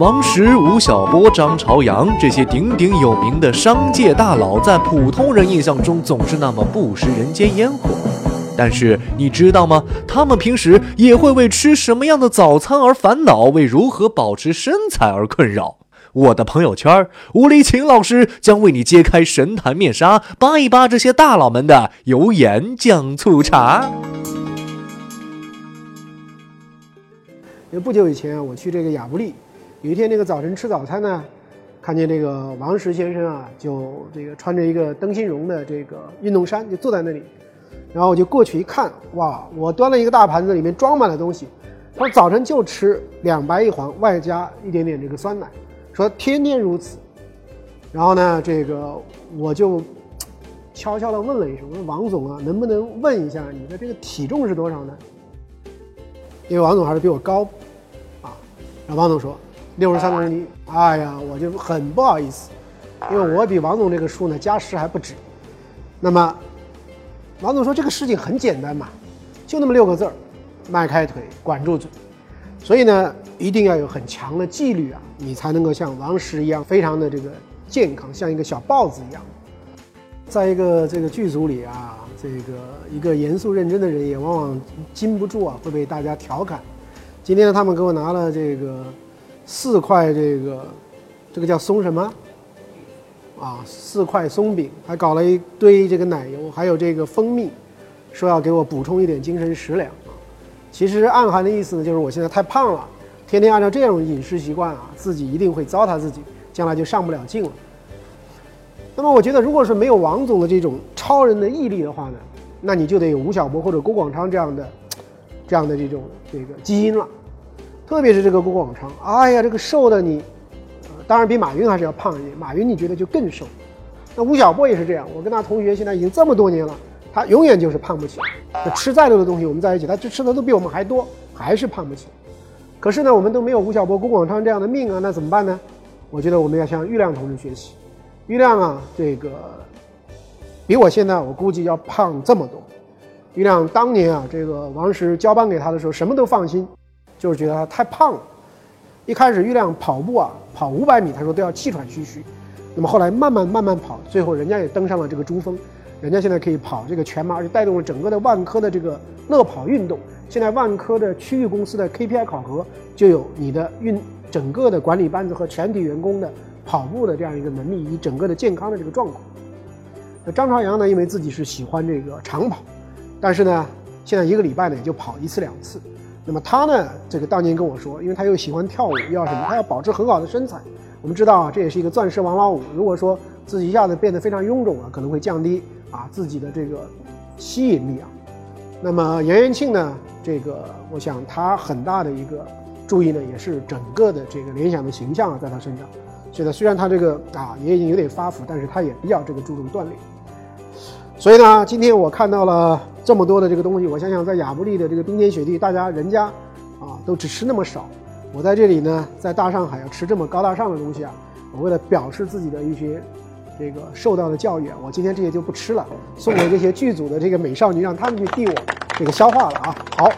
王石、吴晓波、张朝阳这些鼎鼎有名的商界大佬，在普通人印象中总是那么不食人间烟火。但是你知道吗？他们平时也会为吃什么样的早餐而烦恼，为如何保持身材而困扰。我的朋友圈，吴立琴老师将为你揭开神坛面纱，扒一扒这些大佬们的油盐酱醋茶。因为不久以前，我去这个亚布力，有一天那个早晨吃早餐呢，看见这个王石先生啊，就这个穿着一个灯芯绒的这个运动衫，就坐在那里，然后我就过去一看，哇，我端了一个大盘子，里面装满了东西，他说早晨就吃两白一黄，外加一点点这个酸奶，说天天如此。然后呢，这个我就悄悄地问了一声，我说王总啊，能不能问一下你的这个体重是多少呢？因为王总还是比我高，啊，然后王总说六十三公斤，哎呀，我就很不好意思，因为我比王总这个数呢加十还不止。那么，王总说这个事情很简单嘛，就那么六个字儿，迈开腿，管住嘴。所以呢，一定要有很强的纪律啊，你才能够像王石一样，非常的这个健康，像一个小豹子一样。在一个这个剧组里啊。这个一个严肃认真的人也往往禁不住啊，会被大家调侃。今天他们给我拿了这个四块这个这个叫松什么啊？四块松饼，还搞了一堆这个奶油，还有这个蜂蜜，说要给我补充一点精神食粮啊。其实暗含的意思呢，就是我现在太胖了，天天按照这种饮食习惯啊，自己一定会糟蹋自己，将来就上不了镜了。那么我觉得，如果是没有王总的这种超人的毅力的话呢，那你就得有吴晓波或者郭广昌这样的，这样的这种这个基因了。特别是这个郭广昌，哎呀，这个瘦的你，当然比马云还是要胖一点。马云你觉得就更瘦。那吴晓波也是这样，我跟他同学现在已经这么多年了，他永远就是胖不起来。吃再多的东西，我们在一起，他吃的都比我们还多，还是胖不起来。可是呢，我们都没有吴晓波、郭广昌这样的命啊，那怎么办呢？我觉得我们要向郁亮同志学习。郁亮啊，这个比我现在我估计要胖这么多。郁亮当年啊，这个王石交班给他的时候，什么都放心，就是觉得他太胖了。一开始郁亮跑步啊，跑五百米，他说都要气喘吁吁。那么后来慢慢慢慢跑，最后人家也登上了这个珠峰，人家现在可以跑这个全马，而且带动了整个的万科的这个乐跑运动。现在万科的区域公司的 KPI 考核就有你的运整个的管理班子和全体员工的。跑步的这样一个能力，以整个的健康的这个状况。那张朝阳呢，因为自己是喜欢这个长跑，但是呢，现在一个礼拜呢也就跑一次两次。那么他呢，这个当年跟我说，因为他又喜欢跳舞，要什么？他要保持很好的身材。我们知道啊，这也是一个钻石王老五。如果说自己一下子变得非常臃肿了，可能会降低啊自己的这个吸引力啊。那么杨元庆呢，这个我想他很大的一个注意呢，也是整个的这个联想的形象啊，在他身上。现在虽然他这个啊也已经有点发福，但是他也比较这个注重锻炼。所以呢，今天我看到了这么多的这个东西，我想想在亚布力的这个冰天雪地，大家人家啊都只吃那么少，我在这里呢，在大上海要吃这么高大上的东西啊，我为了表示自己的一些这个受到的教育啊，我今天这些就不吃了，送给这些剧组的这个美少女，让他们去替我这个消化了啊。好。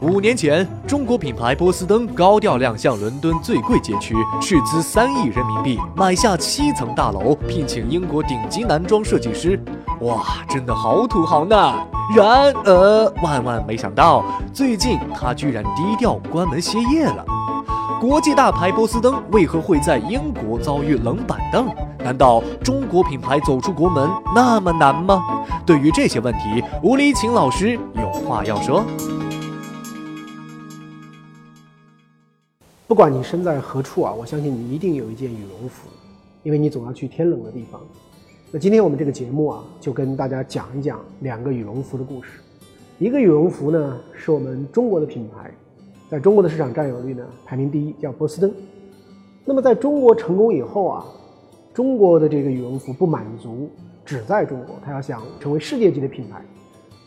五年前，中国品牌波司登高调亮相伦敦最贵街区，斥资三亿人民币买下七层大楼，聘请英国顶级男装设计师。哇，真的好土豪呢！然而，万万没想到，最近他居然低调关门歇业了。国际大牌波司登为何会在英国遭遇冷板凳？难道中国品牌走出国门那么难吗？对于这些问题，吴立琴老师有话要说。不管你身在何处啊，我相信你一定有一件羽绒服，因为你总要去天冷的地方。那今天我们这个节目啊，就跟大家讲一讲两个羽绒服的故事。一个羽绒服呢，是我们中国的品牌，在中国的市场占有率呢排名第一，叫波司登。那么在中国成功以后啊，中国的这个羽绒服不满足只在中国，他要想成为世界级的品牌，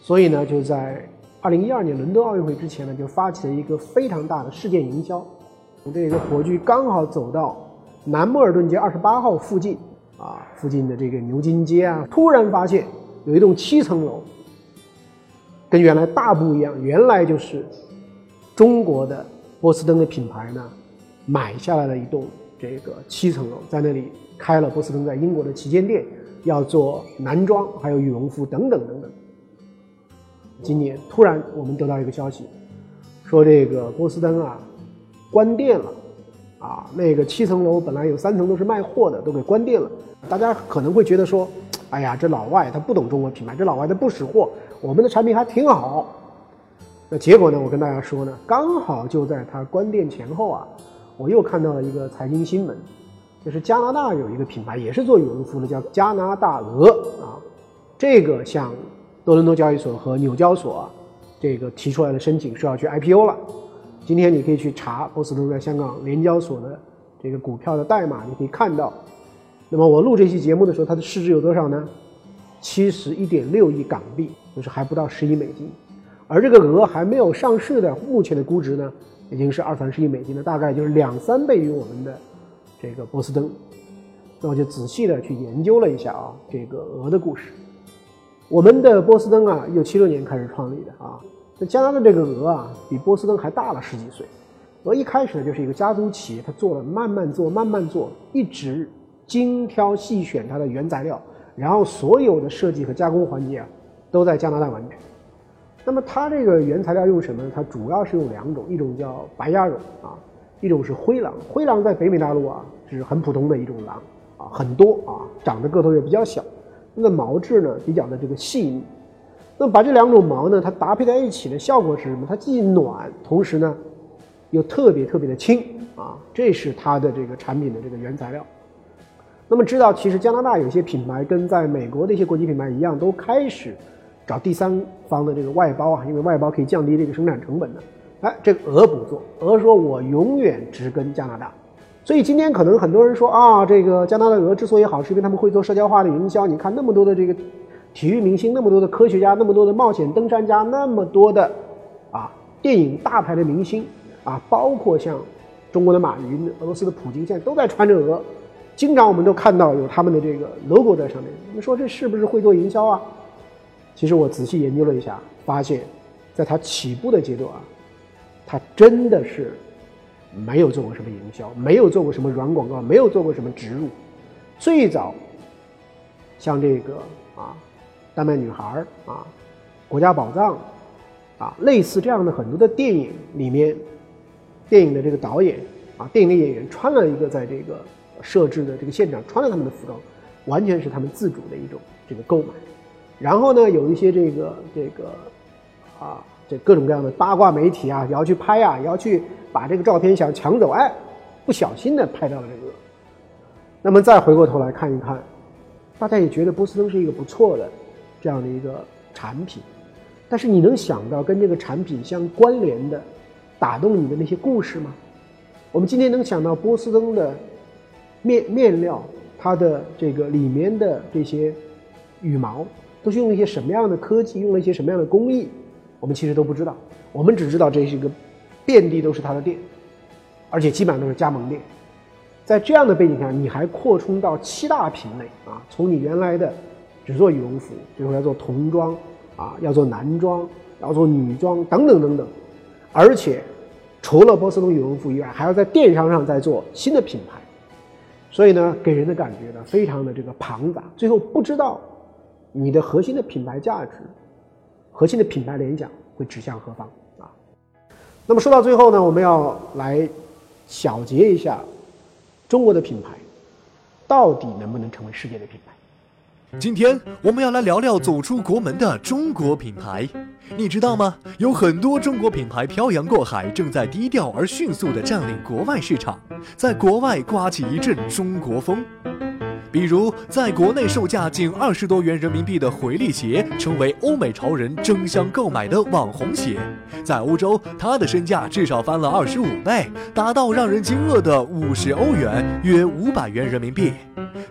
所以呢，就在二零一二年伦敦奥运会之前呢，就发起了一个非常大的事件营销。这个火炬刚好走到南莫尔顿街二十八号附近，啊，附近的这个牛津街啊，突然发现有一栋七层楼，跟原来大不一样，原来就是中国的波司登的品牌呢，买下来了一栋这个七层楼，在那里开了波司登在英国的旗舰店，要做男装，还有羽绒服等等等等。今年突然我们得到一个消息，说这个波司登啊关店了，啊那个七层楼本来有三层都是卖货的，都给关店了。大家可能会觉得说，哎呀，这老外他不懂中国品牌，这老外他不识货，我们的产品还挺好。那结果呢？我跟大家说呢，刚好就在他关店前后啊，我又看到了一个财经新闻，就是加拿大有一个品牌也是做羽绒服的，叫加拿大鹅啊，这个向多伦多交易所和纽交所这个提出来的申请是要去 IPO 了。今天你可以去查波司登在香港联交所的这个股票的代码，你可以看到。那么我录这期节目的时候，它的市值有多少呢？七十一点六亿港币，就是还不到十亿美金。而这个鹅还没有上市的，目前的估值呢，已经是二三十亿美金了，大概就是两三倍于我们的这个波司登。那我就仔细的去研究了一下啊，这个鹅的故事。我们的波司登啊，一九七六年开始创立的啊。那加拿大这个鹅啊，比波司登还大了十几岁。鹅一开始呢，就是一个家族企业，它做了慢慢做，慢慢做，一直精挑细选它的原材料，然后所有的设计和加工环节啊，都在加拿大完成。那么它这个原材料用什么呢？它主要是用两种，一种叫白鸭绒啊，一种是灰狼。灰狼在北美大陆啊是很普通的一种狼啊，很多啊，长得个头也比较小，它的毛质呢比较的这个细腻。那么把这两种毛呢，它搭配在一起的效果是什么？它既暖，同时呢又特别特别的轻啊，这是它的这个产品的这个原材料。那么知道其实加拿大有些品牌跟在美国的一些国际品牌一样，都开始。找第三方的这个外包啊，因为外包可以降低这个生产成本的。哎，这个鹅不做，鹅说我永远只跟加拿大。所以今天可能很多人说啊，这个加拿大鹅之所以好，是因为他们会做社交化的营销。你看那么多的这个体育明星，那么多的科学家，那么多的冒险登山家，那么多的啊电影大牌的明星啊，包括像中国的马云、俄罗斯的普京，现在都在穿着鹅，经常我们都看到有他们的这个 logo 在上面。你们说这是不是会做营销啊？其实我仔细研究了一下，发现，在它起步的阶段啊，它真的是没有做过什么营销，没有做过什么软广告，没有做过什么植入。最早，像这个啊，丹麦女孩啊，国家宝藏啊，类似这样的很多的电影里面，电影的这个导演啊，电影的演员穿了一个在这个设置的这个现场穿了他们的服装，完全是他们自主的一种这个购买。然后呢，有一些这个这个，啊，这各种各样的八卦媒体啊，也要去拍啊，也要去把这个照片想抢走，哎，不小心的拍到了这个。那么再回过头来看一看，大家也觉得波司登是一个不错的这样的一个产品，但是你能想到跟这个产品相关联的、打动你的那些故事吗？我们今天能想到波司登的面面料，它的这个里面的这些羽毛。都是用一些什么样的科技，用了一些什么样的工艺，我们其实都不知道。我们只知道这是一个遍地都是他的店，而且基本上都是加盟店。在这样的背景下，你还扩充到七大品类啊，从你原来的只做羽绒服，最后要做童装啊，要做男装，要做女装等等等等。而且除了波司登羽绒服以外，还要在电商上再做新的品牌。所以呢，给人的感觉呢，非常的这个庞杂。最后不知道。你的核心的品牌价值，核心的品牌联想会指向何方啊？那么说到最后呢，我们要来小结一下中国的品牌到底能不能成为世界的品牌？今天我们要来聊聊走出国门的中国品牌。你知道吗？有很多中国品牌漂洋过海，正在低调而迅速地占领国外市场，在国外刮起一阵中国风。比如，在国内售价仅二十多元人民币的回力鞋，成为欧美潮人争相购买的网红鞋；在欧洲，它的身价至少翻了二十五倍，达到让人惊愕的五十欧元，约五百元人民币。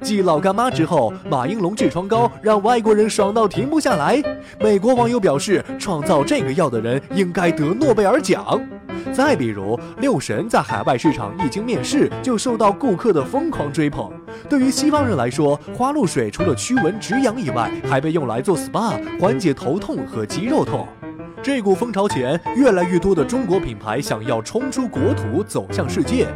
继老干妈之后，马应龙痔疮膏让外国人爽到停不下来。美国网友表示，创造这个药的人应该得诺贝尔奖。再比如，六神在海外市场一经面世就受到顾客的疯狂追捧。对于西方人来说，花露水除了驱蚊止痒以外，还被用来做 SPA，缓解头痛和肌肉痛。这股风潮前，越来越多的中国品牌想要冲出国土，走向世界。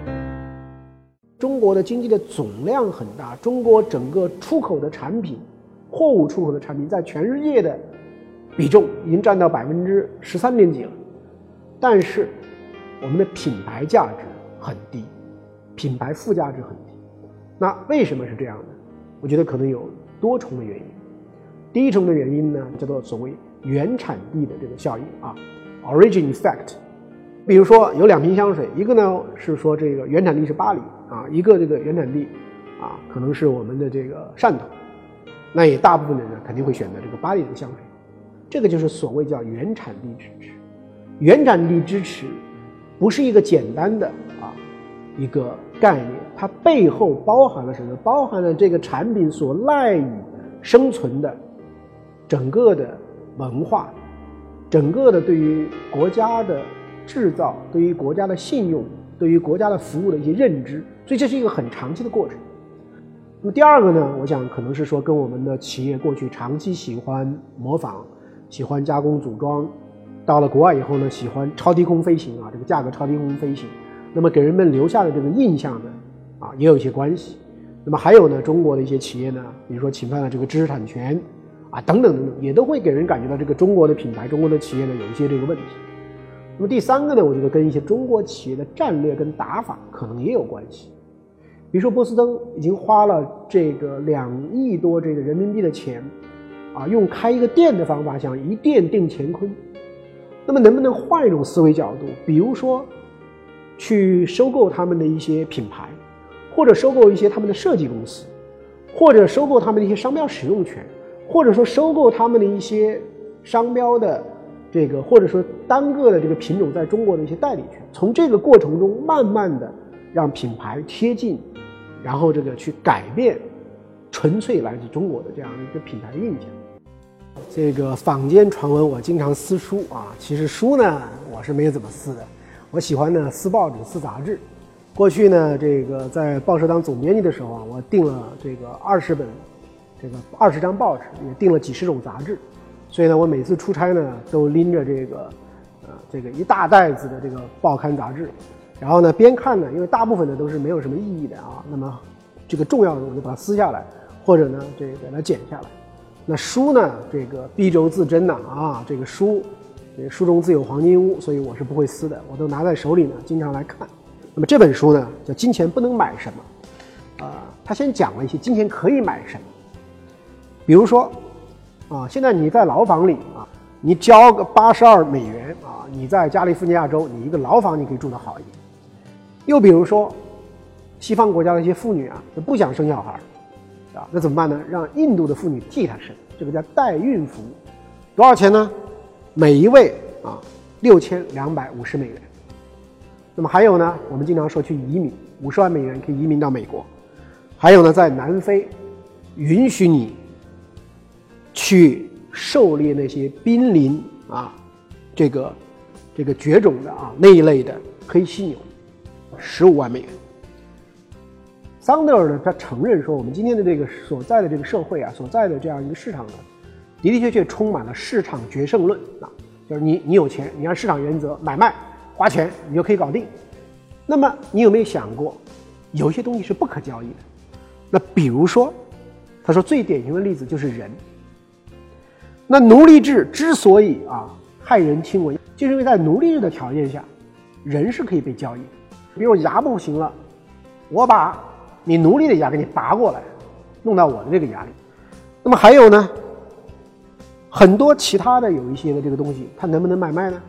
中国的经济的总量很大，中国整个出口的产品，货物出口的产品在全世界的比重已经占到百分之十三点几了，但是我们的品牌价值很低，品牌附加值很低。那为什么是这样的？我觉得可能有多重的原因。第一重的原因呢，叫做所谓原产地的这个效应啊，origin effect。比如说有两瓶香水，一个呢是说这个原产地是巴黎啊，一个这个原产地啊可能是我们的这个汕头，那也大部分的人肯定会选择这个巴黎的香水，这个就是所谓叫原产地支持。原产地支持不是一个简单的啊一个概念，它背后包含了什么？包含了这个产品所赖以生存的整个的文化，整个的对于国家的。制造对于国家的信用，对于国家的服务的一些认知，所以这是一个很长期的过程。那么第二个呢，我想可能是说跟我们的企业过去长期喜欢模仿、喜欢加工组装，到了国外以后呢，喜欢超低空飞行啊，这个价格超低空飞行，那么给人们留下的这个印象呢，啊，也有一些关系。那么还有呢，中国的一些企业呢，比如说侵犯了这个知识产权啊，等等等等，也都会给人感觉到这个中国的品牌、中国的企业呢，有一些这个问题。那么第三个呢，我觉得跟一些中国企业的战略跟打法可能也有关系。比如说波司登已经花了这个两亿多这个人民币的钱，啊，用开一个店的方法想一店定乾坤。那么能不能换一种思维角度，比如说去收购他们的一些品牌，或者收购一些他们的设计公司，或者收购他们的一些商标使用权，或者说收购他们的一些商标的。这个或者说单个的这个品种在中国的一些代理权，从这个过程中慢慢的让品牌贴近，然后这个去改变纯粹来自中国的这样一个品牌的印象。这个坊间传闻我经常撕书啊，其实书呢我是没有怎么撕的，我喜欢呢撕报纸、撕杂志。过去呢这个在报社当总编辑的时候啊，我订了这个二十本，这个二十张报纸，也订了几十种杂志。所以呢，我每次出差呢，都拎着这个，呃，这个一大袋子的这个报刊杂志，然后呢，边看呢，因为大部分呢都是没有什么意义的啊，那么这个重要的我就把它撕下来，或者呢，这个把它剪下来。那书呢，这个敝帚自珍呐，啊，这个书，书中自有黄金屋，所以我是不会撕的，我都拿在手里呢，经常来看。那么这本书呢，叫《金钱不能买什么》，啊，他先讲了一些金钱可以买什么，比如说。啊，现在你在牢房里啊，你交个八十二美元啊，你在加利福尼亚州，你一个牢房你可以住得好一点。又比如说，西方国家的一些妇女啊，就不想生小孩啊，那怎么办呢？让印度的妇女替她生，这个叫代孕服务，多少钱呢？每一位啊，六千两百五十美元。那么还有呢，我们经常说去移民，五十万美元可以移民到美国。还有呢，在南非，允许你。去狩猎那些濒临啊，这个这个绝种的啊那一类的黑犀牛，十五万美元。桑德尔呢，他承认说，我们今天的这个所在的这个社会啊，所在的这样一个市场呢，的的确确充满了市场决胜论啊，就是你你有钱，你按市场原则买卖花钱，你就可以搞定。那么你有没有想过，有些东西是不可交易的？那比如说，他说最典型的例子就是人。那奴隶制之所以啊骇人听闻，就是因为在奴隶制的条件下，人是可以被交易的。比如牙不行了，我把你奴隶的牙给你拔过来，弄到我的这个牙里。那么还有呢，很多其他的有一些的这个东西，它能不能买卖呢？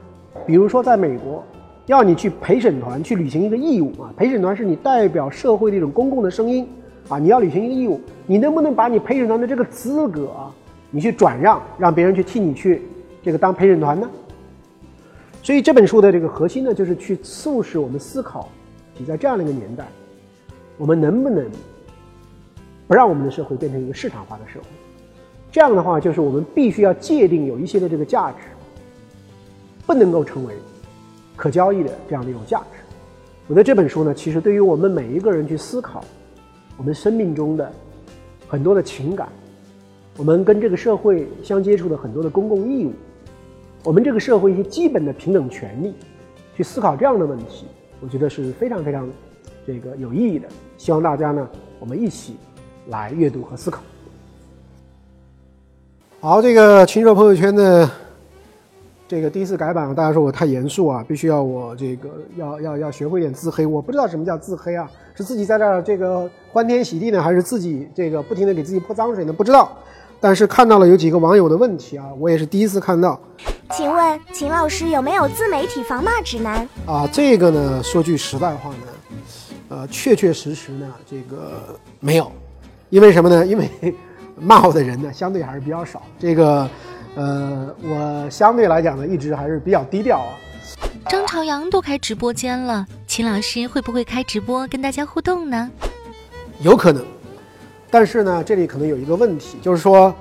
比如说在美国，要你去陪审团去履行一个义务啊，陪审团是你代表社会的一种公共的声音啊，你要履行一个义务，你能不能把你陪审团的这个资格啊？你去转让，让别人去替你去这个当陪审团呢？所以这本书的这个核心呢，就是去促使我们思考，你在这样的一个年代，我们能不能不让我们的社会变成一个市场化的社会？这样的话，就是我们必须要界定有一些的这个价值，不能够成为可交易的这样的一种价值。我觉得这本书呢，其实对于我们每一个人去思考我们生命中的很多的情感。我们跟这个社会相接触的很多的公共义务，我们这个社会一些基本的平等权利，去思考这样的问题，我觉得是非常非常这个有意义的。希望大家呢，我们一起来阅读和思考。好，这个禽兽朋友圈的这个第一次改版，大家说我太严肃啊，必须要我这个要要要学会点自黑。我不知道什么叫自黑啊，是自己在这儿这个欢天喜地呢，还是自己这个不停的给自己泼脏水呢？不知道。但是看到了有几个网友的问题啊，我也是第一次看到。请问秦老师有没有自媒体防骂指南？啊，这个呢，说句实在话呢，呃，确确实实呢，这个没有，因为什么呢？因为 骂我的人呢，相对还是比较少。这个，呃，我相对来讲呢，一直还是比较低调啊。张朝阳都开直播间了，秦老师会不会开直播跟大家互动呢？有可能。但是呢，这里可能有一个问题，就是说，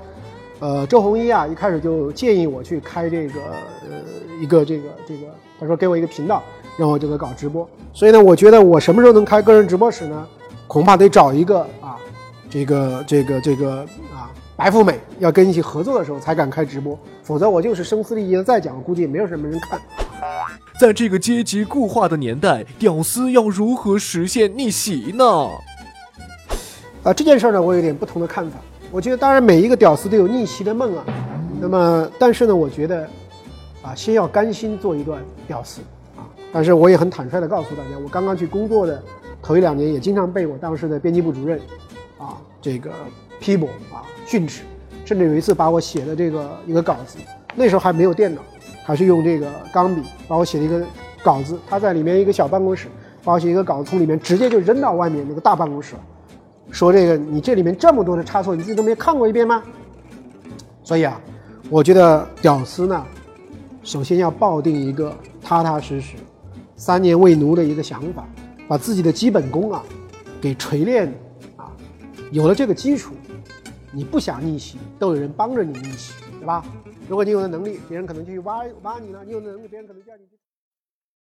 呃，周鸿祎啊，一开始就建议我去开这个呃一个这个这个，他说给我一个频道，让我这个搞直播。所以呢，我觉得我什么时候能开个人直播室呢？恐怕得找一个啊，这个这个这个啊白富美要跟一起合作的时候才敢开直播，否则我就是声嘶力竭的再讲，估计也没有什么人看。在这个阶级固化的年代，屌丝要如何实现逆袭呢？啊，这件事儿呢，我有点不同的看法。我觉得，当然每一个屌丝都有逆袭的梦啊。那么，但是呢，我觉得，啊，先要甘心做一段屌丝啊。但是我也很坦率的告诉大家，我刚刚去工作的头一两年，也经常被我当时的编辑部主任，啊，这个批驳啊，训斥，甚至有一次把我写的这个一个稿子，那时候还没有电脑，还是用这个钢笔把我写了一个稿子，他在里面一个小办公室，把我写一个稿子从里面直接就扔到外面那个大办公室了。说这个，你这里面这么多的差错，你自己都没看过一遍吗？所以啊，我觉得屌丝呢，首先要抱定一个踏踏实实、三年为奴的一个想法，把自己的基本功啊给锤炼啊，有了这个基础，你不想逆袭，都有人帮着你逆袭，对吧？如果你有的能力，别人可能就去挖挖你了；你有能力，别人可能叫你去。